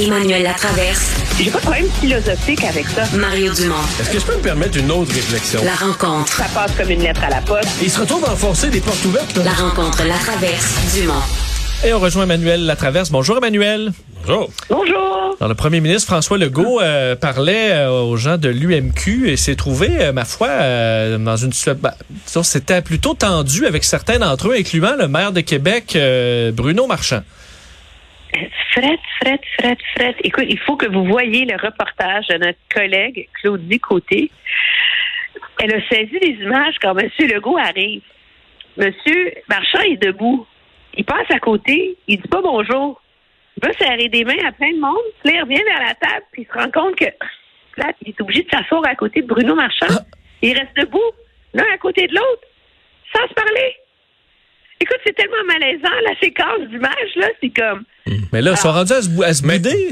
Emmanuel Latraverse. J'ai pas de problème philosophique avec ça. Mario Dumont. Est-ce que je peux me permettre une autre réflexion? La rencontre. Ça passe comme une lettre à la poste. Il se retrouve à enfoncer des portes ouvertes. La rencontre, la traverse, Dumont. Et on rejoint Emmanuel Latraverse. Bonjour Emmanuel. Bonjour. Bonjour. Alors, le premier ministre François Legault euh, parlait euh, aux gens de l'UMQ et s'est trouvé, euh, ma foi, euh, dans une situation... bah, disons, c'était plutôt tendu avec certains d'entre eux, incluant le maire de Québec, euh, Bruno Marchand. Fred, Fred, Fred, Fred. Écoute, il faut que vous voyiez le reportage de notre collègue Claudie Côté. Elle a saisi les images quand M. Legault arrive. M. Marchand est debout. Il passe à côté. Il dit pas bonjour. Il va serrer des mains à plein de monde. Puis là, il revient vers la table. Puis il se rend compte que là, il est obligé de s'asseoir à côté de Bruno Marchand. Il reste debout, l'un à côté de l'autre, sans se parler. Écoute, c'est tellement malaisant, la séquence d'images, là. C'est comme. Mais là, ils sont rendus à se, bou- à se bouder.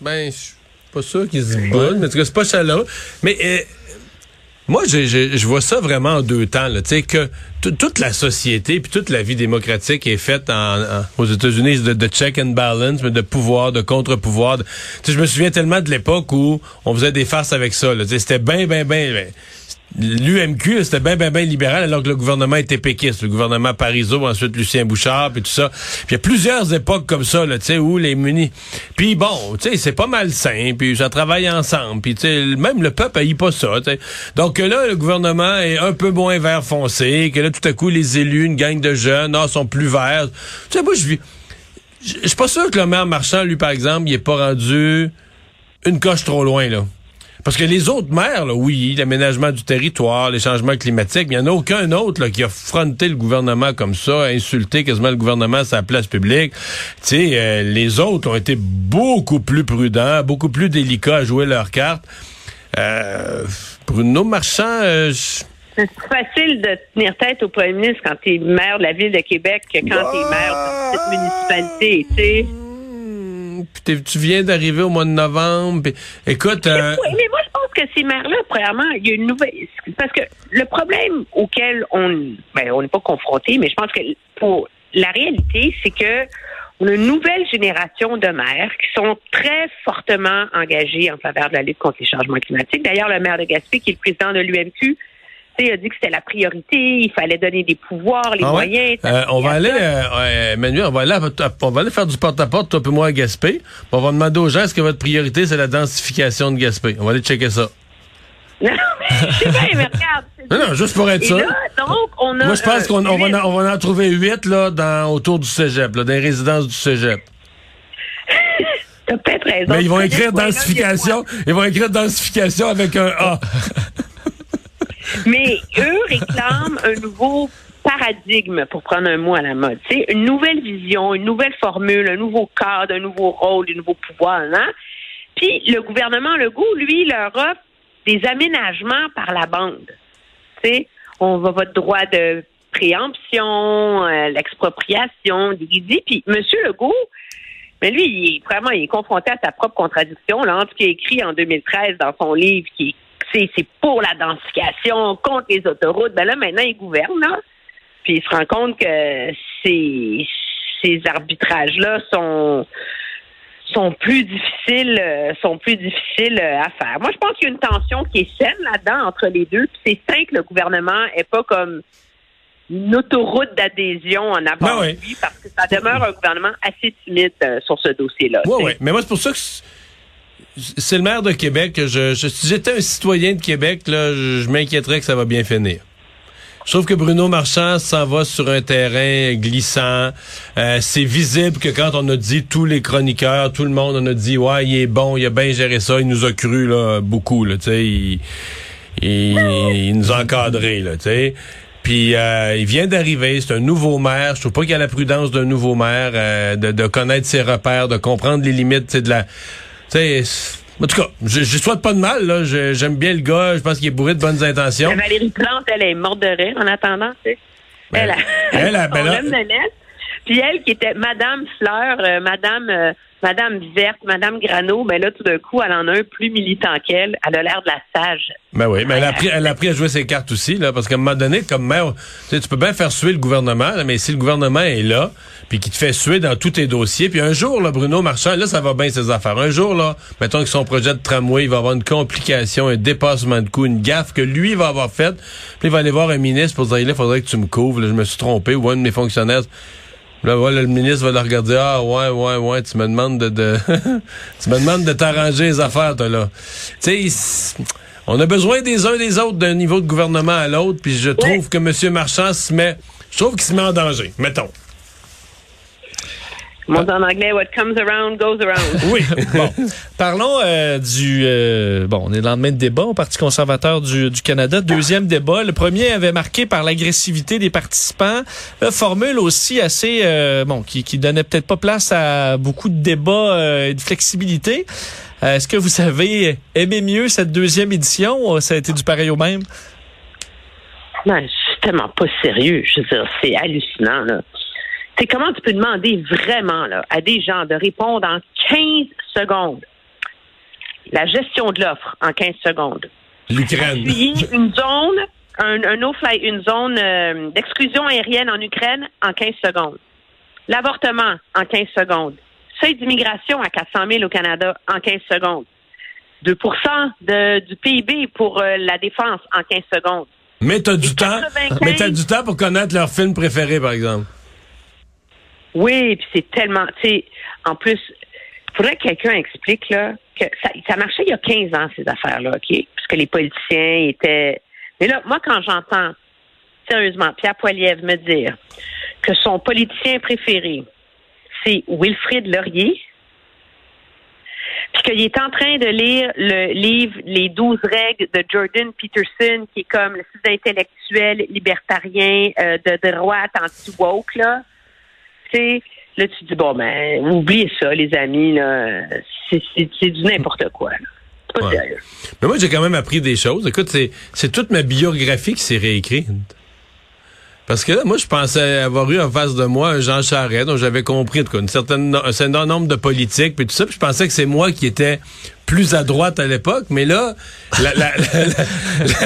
Ben, je suis pas sûr qu'ils se boudent, mais en tout cas, c'est pas chaleureux. Mais euh, moi, je vois ça vraiment en deux temps. là. Tu sais, que toute la société puis toute la vie démocratique est faite en, en- aux États-Unis de, de check and balance, mais de pouvoir, de contre-pouvoir. Tu sais, je me souviens tellement de l'époque où on faisait des farces avec ça. là. Tu sais, C'était bien, bien, bien... L'UMQ, c'était bien, bien, bien libéral, alors que le gouvernement était péquiste. Le gouvernement Parizeau, ensuite Lucien Bouchard, puis tout ça. Il y a plusieurs époques comme ça, là, tu sais, où les munis... Puis bon, tu sais, c'est pas malsain, puis ça travaille ensemble, puis tu sais, même le peuple haït pas ça. Donc là, le gouvernement est un peu moins vert foncé, que là, tout à coup, les élus, une gang de jeunes, ah, sont plus verts. Tu sais, moi, je vis... Je suis pas sûr que le maire Marchand, lui, par exemple, il est pas rendu une coche trop loin, là. Parce que les autres maires, oui, l'aménagement du territoire, les changements climatiques, il n'y en a aucun autre qui a fronté le gouvernement comme ça, insulté quasiment le gouvernement à sa place publique. Euh, les autres ont été beaucoup plus prudents, beaucoup plus délicats à jouer leurs cartes. Euh, Bruno Marchand, euh, C'est facile de tenir tête au premier ministre quand tu es maire de la ville de Québec que quand tu es maire de cette municipalité, tu sais. Puis tu viens d'arriver au mois de novembre. puis écoute, euh, Oui, mais moi, je pense que ces maires-là, premièrement, il y a une nouvelle. Parce que le problème auquel on. Ben, on n'est pas confronté, mais je pense que pour. La réalité, c'est que on a une nouvelle génération de maires qui sont très fortement engagés en faveur de la lutte contre les changements climatiques. D'ailleurs, le maire de Gaspé, qui est le président de l'UMQ, a dit que c'était la priorité, il fallait donner des pouvoirs, les Ah ouais? moyens. Euh, on va aller, euh, Emmanuel, on va aller, à- on va aller faire du porte-à-porte, toi et moi, à Gaspé. On va demander aux gens, est-ce que votre priorité, c'est la densification de Gaspé? On va aller checker ça. Non, mais je sais bien, mais regarde. Non, non, juste pour être sûr. là, donc, on a. Moi, je pense euh, qu'on on va, en- on va en trouver huit, là, dans, autour du cégep, là, dans les résidences du cégep. T'as peut-être raison. Mais ils vont écrire densification, ils vont écrire densification avec un A. Mais eux réclament un nouveau paradigme, pour prendre un mot à la mode. C'est une nouvelle vision, une nouvelle formule, un nouveau cadre, un nouveau rôle, un nouveau pouvoir. Hein? Puis le gouvernement Legault, lui, leur offre des aménagements par la bande. Sais, on va votre droit de préemption, euh, l'expropriation, dit. Puis M. Legault, mais lui, il est, vraiment, il est confronté à sa propre contradiction, là, entre ce qu'il a écrit en 2013 dans son livre, qui est c'est pour la densification, contre les autoroutes. Ben là, maintenant, il gouverne, là. Puis il se rend compte que ces, ces arbitrages-là sont sont plus difficiles euh, sont plus difficiles euh, à faire. Moi, je pense qu'il y a une tension qui est saine là-dedans entre les deux. Puis c'est sain que le gouvernement est pas comme une autoroute d'adhésion en avant Ben oui. lui parce que ça demeure un gouvernement assez timide euh, sur ce dossier-là. Sais. ouais. Mais moi, c'est pour ça que c'est- le maire de Québec je, je- si j'étais un citoyen de Québec, là, je, je m'inquiéterais que ça va bien finir. Trouve que Bruno Marchand s'en va sur un terrain glissant. Euh, c'est visible que quand on a dit tous les chroniqueurs, tout le monde, on a dit ouais, il est bon, il a bien géré ça, il nous a cru là beaucoup là, tu sais, il, il, il nous a encadrés là, tu sais. Puis euh, il vient d'arriver, c'est un nouveau maire. Je trouve pas qu'il a la prudence d'un nouveau maire euh, de, de connaître ses repères, de comprendre les limites, de la, sais. En tout cas, je, je souhaite pas de mal. Là. Je- J'aime bien le gars. Je pense qu'il est bourré de bonnes intentions. Mais Valérie Plante, elle est morte de rire en attendant, tu sais. Ben, elle a, elle a- ben là-. Puis elle qui était Madame Fleur, euh, Madame euh, Madame Verte, Madame Grano, ben là, tout d'un coup, elle en a un plus militant qu'elle. Elle a l'air de la sage. Ben oui, mais elle a, appris, elle a appris à jouer ses cartes aussi, là, parce qu'à un moment donné, comme maire, tu, sais, tu peux bien faire suer le gouvernement, mais si le gouvernement est là, puis qu'il te fait suer dans tous tes dossiers, puis un jour, là, Bruno Marchand, là, ça va bien ses affaires. Un jour, là, mettons que son projet de tramway, il va avoir une complication, un dépassement de coût, une gaffe que lui va avoir faite, puis il va aller voir un ministre pour dire, il faudrait que tu me couvres, là, je me suis trompé, ou un de mes fonctionnaires Là, voilà, le ministre va le regarder. Ah, ouais, ouais, ouais, tu me demandes de, de tu me demandes de t'arranger les affaires, toi, là. Tu sais, on a besoin des uns des autres d'un niveau de gouvernement à l'autre, puis je trouve que M. Marchand se met, je trouve qu'il se met en danger, mettons. Mon en anglais, what comes around goes around. Oui. bon. Parlons euh, du. Euh, bon, on est le lendemain de débat au Parti conservateur du, du, Canada. Deuxième débat. Le premier avait marqué par l'agressivité des participants. La formule aussi assez. Euh, bon, qui, qui donnait peut-être pas place à beaucoup de débats et de flexibilité. Est-ce que vous avez aimé mieux cette deuxième édition ou ça a été du pareil au même? Non, c'est tellement pas sérieux. Je veux dire, c'est hallucinant, là c'est comment tu peux demander vraiment là, à des gens de répondre en 15 secondes? La gestion de l'offre en 15 secondes. L'Ukraine. une zone, un, un no-fly, une zone euh, d'exclusion aérienne en Ukraine en 15 secondes. L'avortement en 15 secondes. Seuil d'immigration à 400 000 au Canada en 15 secondes. 2% de, du PIB pour euh, la défense en 15 secondes. Mais t'as du temps. Mais t'as du temps pour connaître leur film préféré, par exemple. Oui, puis c'est tellement, tu sais, en plus, faudrait que quelqu'un explique là que ça, ça marchait il y a 15 ans ces affaires-là, ok, parce que les politiciens étaient. Mais là, moi, quand j'entends sérieusement Pierre Poilievre me dire que son politicien préféré, c'est Wilfrid Laurier, puis qu'il est en train de lire le livre Les douze règles de Jordan Peterson, qui est comme le site intellectuel libertarien euh, de droite anti-woke, là là, tu dis, bon, ben, oubliez ça, les amis, là. C'est du n'importe quoi, C'est pas sérieux. Mais moi, j'ai quand même appris des choses. Écoute, c'est toute ma biographie qui s'est réécrite. Parce que là, moi, je pensais avoir eu en face de moi un Jean Charest, dont j'avais compris une certaine, un certain nombre de politiques, puis tout ça. Puis je pensais que c'est moi qui étais plus à droite à l'époque, mais là, la, la,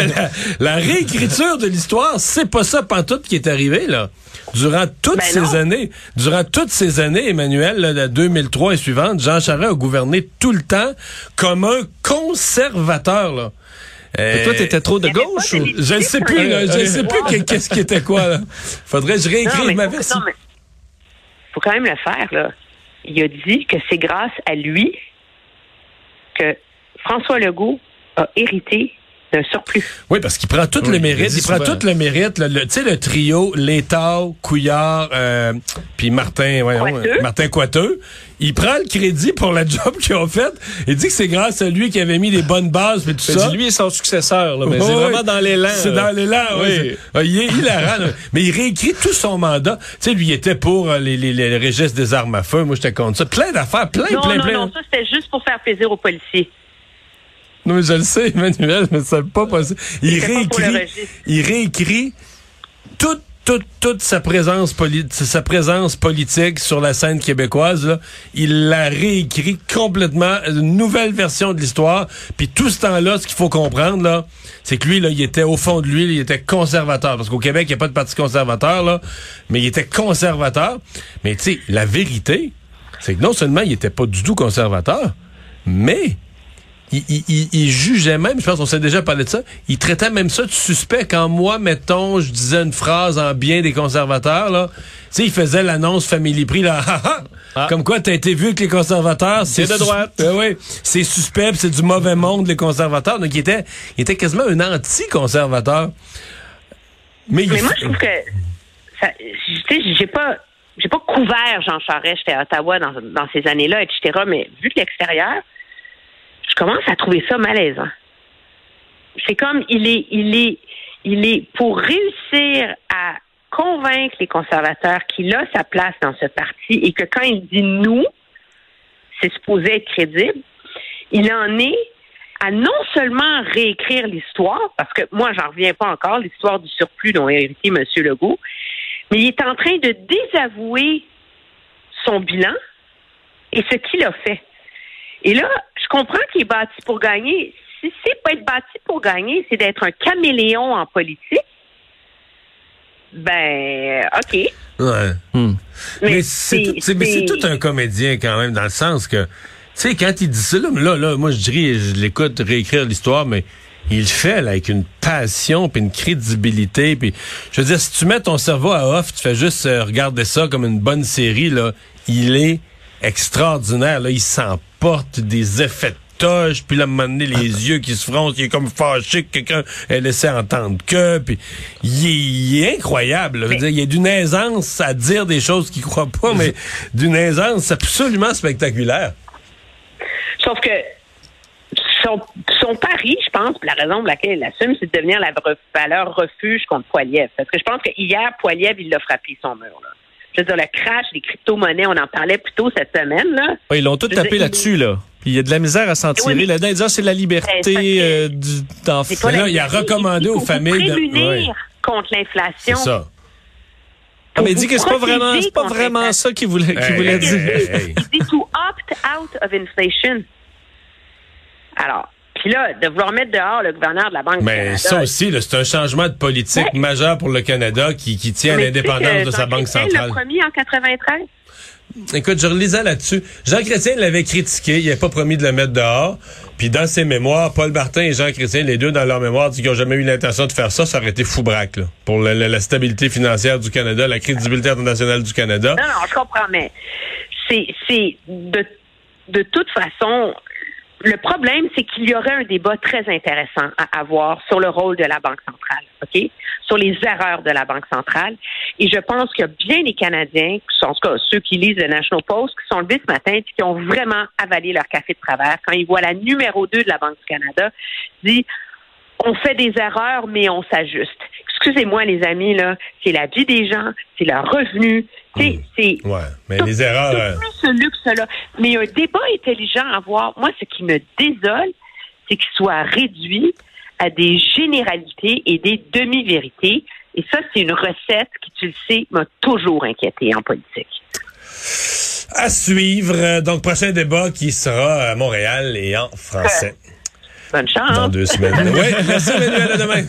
la, la réécriture de l'histoire, c'est pas ça pantoute qui est arrivé, là. Durant toutes Ben ces non. années, durant toutes ces années, Emmanuel, là, de 2003 et suivante, Jean Charest a gouverné tout le temps comme un conservateur, là. Et toi, Euh, t'étais trop de Il gauche ou? je ne sais plus, là, je ne sais plus que- qu'est-ce qui était quoi, là. Faudrait que je Non, réécrive mais ma version. non, mais faut quand même le faire, là. Il a dit que c'est grâce à lui que François Legault a hérité surplus. Oui, parce qu'il prend tout Oui, le il mérite. Il prend tout le mérite. Le, le- tu sais, le trio, Létard, Couillard, euh, puis Martin, Coiteux. euh, Martin Coiteux. Il prend le crédit pour la job qu'ils ont faite. Il dit que c'est grâce à lui qui avait mis les bonnes bases, puis tout ça. dis, lui est son successeur, là, mais c'est vraiment dans l'élan. C'est dans l'élan, oui. Ah, Il est hilarant, là. Mais il réécrit tout son mandat. Tu sais, lui, il était pour euh, les, les, les registres des armes à feu. Moi, j'étais contre ça. Plein d'affaires, plein, Non, plein, non, plein. non, ça c'était juste pour faire plaisir aux policiers. Non, mais je le sais, Emmanuel, mais c'est pas possible. Il réécrit, il réécrit toute, toute, toute sa présence, sa présence politique sur la scène québécoise. là. Il la réécrit complètement, une nouvelle version de l'histoire. Puis tout ce temps-là, ce qu'il faut comprendre, là, c'est que lui, là, il était au fond de lui, il était conservateur. Parce qu'au Québec, il n'y a pas de parti conservateur, là, mais il était conservateur. Mais tu sais, la vérité, c'est que non seulement il était pas du tout conservateur, mais il, il- il- il jugeait même, je pense qu'on s'est déjà parlé de ça, il traitait même ça de suspect quand moi, mettons, je disais une phrase en bien des conservateurs, là. Tu sais, il faisait l'annonce Family Prix, là. Ah, ah. Ah. Comme quoi, t'as été vu avec les conservateurs. C'est de sus- droite. Ah oui, c'est suspect, pis c'est du mauvais monde, les conservateurs. Donc, il était, il était quasiment un anti-conservateur. Mais, il Mais moi, je trouve que tu sais, j'ai pas j'ai pas couvert Jean Charest, j'étais à Ottawa dans, dans ces années-là, etc. Mais vu de l'extérieur, commence à trouver ça malaisant. C'est comme il est, il est, il est pour réussir à convaincre les conservateurs qu'il a sa place dans ce parti et que quand il dit nous, c'est supposé être crédible. Il en est à non seulement réécrire l'histoire, parce que moi, j'en reviens pas encore, l'histoire du surplus dont a hérité M. Legault, mais il est en train de désavouer son bilan et ce qu'il a fait. Et là, je comprends qu'il est bâti pour gagner. Si c'est pas être bâti pour gagner, c'est d'être un caméléon en politique. Ben, OK. Ouais. Hmm. Mais, c'est tout, c'est- mais c'est tout un comédien quand même, dans le sens que, tu sais, quand il dit ça, là, là, là, moi je dirais, je l'écoute réécrire l'histoire, mais il le fait là, avec une passion puis une crédibilité. Puis, je veux dire, si tu mets ton cerveau à off, tu fais juste euh, regarder ça comme une bonne série, là, il est extraordinaire. Il s'emporte des effets de puis là, à un moment donné, les yeux qui se froncent, il est comme fâché que quelqu'un ait laissé entendre que, puis il est, est incroyable. il a d'une aisance à dire des choses qu'il croit pas, mais d'une aisance absolument spectaculaire. Sauf que son, pari, je pense, la raison pour laquelle il l'assume, c'est de devenir la valeur refuge contre Poiliev. Parce que je pense que hier, Poiliev, il l'a frappé son mur. Là. Je veux dire, le crash des crypto-monnaies, on en parlait plus tôt cette semaine. Là. Ils l'ont tout tapé là-dessus, là. Puis il y a de la misère à s'en tirer. Oui, Là-dedans, ils disent, ah, c'est la Ben, liberté c'est euh, du d'enfant. C'est là, il a recommandé Il aux familles de- prémunir ouais. contre C'est l'inflation. ça. Ah, mais il dit que c'est pas vraiment, c'est pas vraiment ça qu'il voulait, qu'il Hey, voulait hey, dire. hey, hey. Il dit to opt out of inflation. Alors, puis là, de vouloir mettre dehors le gouverneur de la Banque du Mais Canada, ça aussi, c'est un changement de politique Ouais. majeur pour le Canada qui, qui tient à l'indépendance de sa banque centrale. l'a promis en 93. Écoute, je relisais là-dessus. Jean Chrétien l'avait critiqué, il n'avait pas promis de le mettre dehors. Puis dans ses mémoires, Paul Martin et Jean Chrétien, les deux dans leurs mémoires, disent qu'ils n'ont jamais eu l'intention de faire ça. Ça aurait été fou braque, là, pour la, la- la stabilité financière du Canada, la crédibilité internationale du Canada. Non, non, je comprends, mais c'est, c'est de, de toute façon, le problème, c'est qu'il y aurait un débat très intéressant à avoir sur le rôle de la Banque centrale, OK? Sur les erreurs de la Banque centrale. Et je pense qu'il y a bien des Canadiens, en tout cas ceux qui lisent le National Post, qui sont levés ce matin et qui ont vraiment avalé leur café de travers quand ils voient la numéro 2 de la Banque du Canada dit on fait des erreurs, mais on s'ajuste. Excusez-moi, les amis, là, c'est la vie des gens, c'est leur revenu, c'est, c'est Ouais, mais les erreurs... euh, tout ce luxe-là. Mais un débat intelligent à avoir. Moi, ce qui me désole, c'est qu'il soit réduit à des généralités et des demi-vérités. Et ça, c'est une recette qui, tu le sais, m'a toujours inquiété en politique. à suivre. Donc, prochain débat qui sera à Montréal et en français Bonne chance. dans deux semaines. oui, merci Emmanuel, à demain.